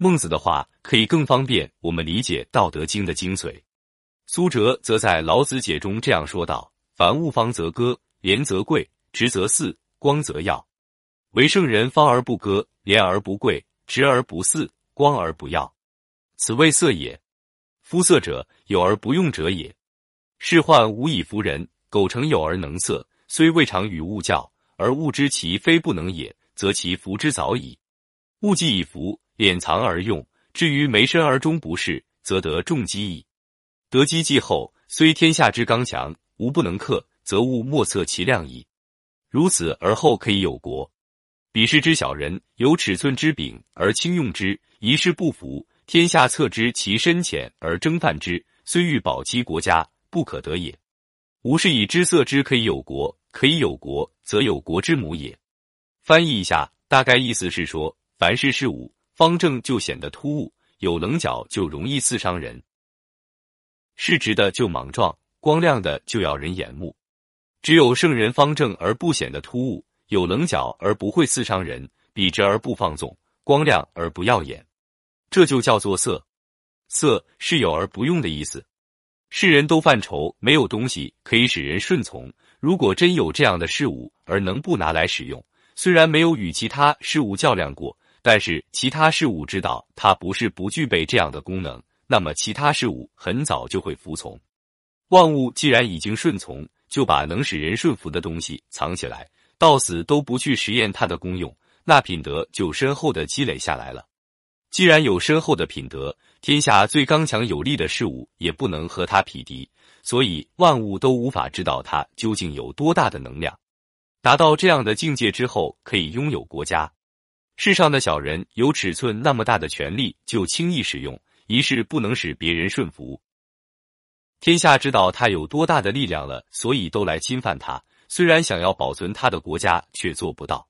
孟子的话可以更方便我们理解《道德经》的精髓。苏辙则在《老子解》中这样说道：“凡物方则割，廉则贵，直则祀，光则耀。为圣人方而不割，廉而不贵，直而不祀，光而不耀。此谓色也。夫色者，有而不用者也。是患无以服人。苟成有而能色，虽未尝与物较，而物知其非不能也，则其服之早矣。物既以服，敛藏而用，至于没身而终不是，则得重机矣。得机既厚，虽天下之刚强，无不能克，则物莫测其量矣。如此而后可以有国。彼是之小人，有尺寸之柄而轻用之，一事不服，天下测之其深浅而争犯之，虽欲保其国家，不可得也。吾是以知色之可以有国，可以有国，则有国之母也。翻译一下，大概意思是说，凡事事物方正就显得突兀，有棱角就容易刺伤人。是直的就莽撞，光亮的就要人眼目。只有圣人方正而不显得突兀，有棱角而不会刺伤人，笔直而不放纵，光亮而不耀眼，这就叫做色。色是有而不用的意思。世人都犯愁没有东西可以使人顺从。如果真有这样的事物而能不拿来使用，虽然没有与其他事物较量过，但是其他事物知道它不是不具备这样的功能。那么，其他事物很早就会服从。万物既然已经顺从，就把能使人顺服的东西藏起来，到死都不去实验它的功用，那品德就深厚的积累下来了。既然有深厚的品德，天下最刚强有力的事物也不能和它匹敌，所以万物都无法知道它究竟有多大的能量。达到这样的境界之后，可以拥有国家。世上的小人有尺寸那么大的权力，就轻易使用。一是不能使别人顺服，天下知道他有多大的力量了，所以都来侵犯他。虽然想要保存他的国家，却做不到。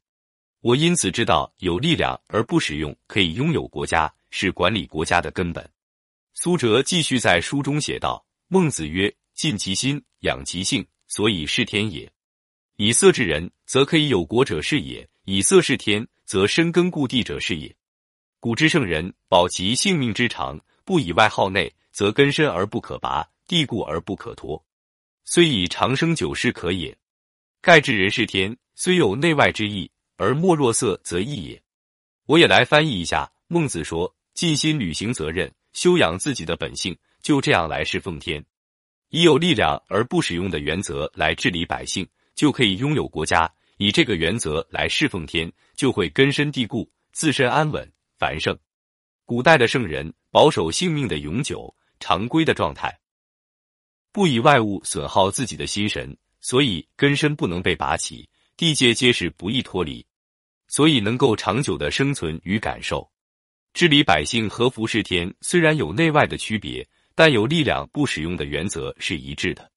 我因此知道，有力量而不使用，可以拥有国家，是管理国家的根本。苏辙继续在书中写道：“孟子曰：‘尽其心，养其性，所以是天也。以色治人，则可以有国者是也；以色事天，则深根固地者是也。’古之圣人，保其性命之长。”不以外好内，则根深而不可拔，地固而不可脱。虽以长生久世可也。盖治人是天，虽有内外之意，而莫若色则异也。我也来翻译一下。孟子说：尽心履行责任，修养自己的本性，就这样来侍奉天。以有力量而不使用的原则来治理百姓，就可以拥有国家。以这个原则来侍奉天，就会根深蒂固，自身安稳繁盛。古代的圣人保守性命的永久常规的状态，不以外物损耗自己的心神，所以根深不能被拔起，地界皆是不易脱离，所以能够长久的生存与感受。治理百姓和服侍天，虽然有内外的区别，但有力量不使用的原则是一致的。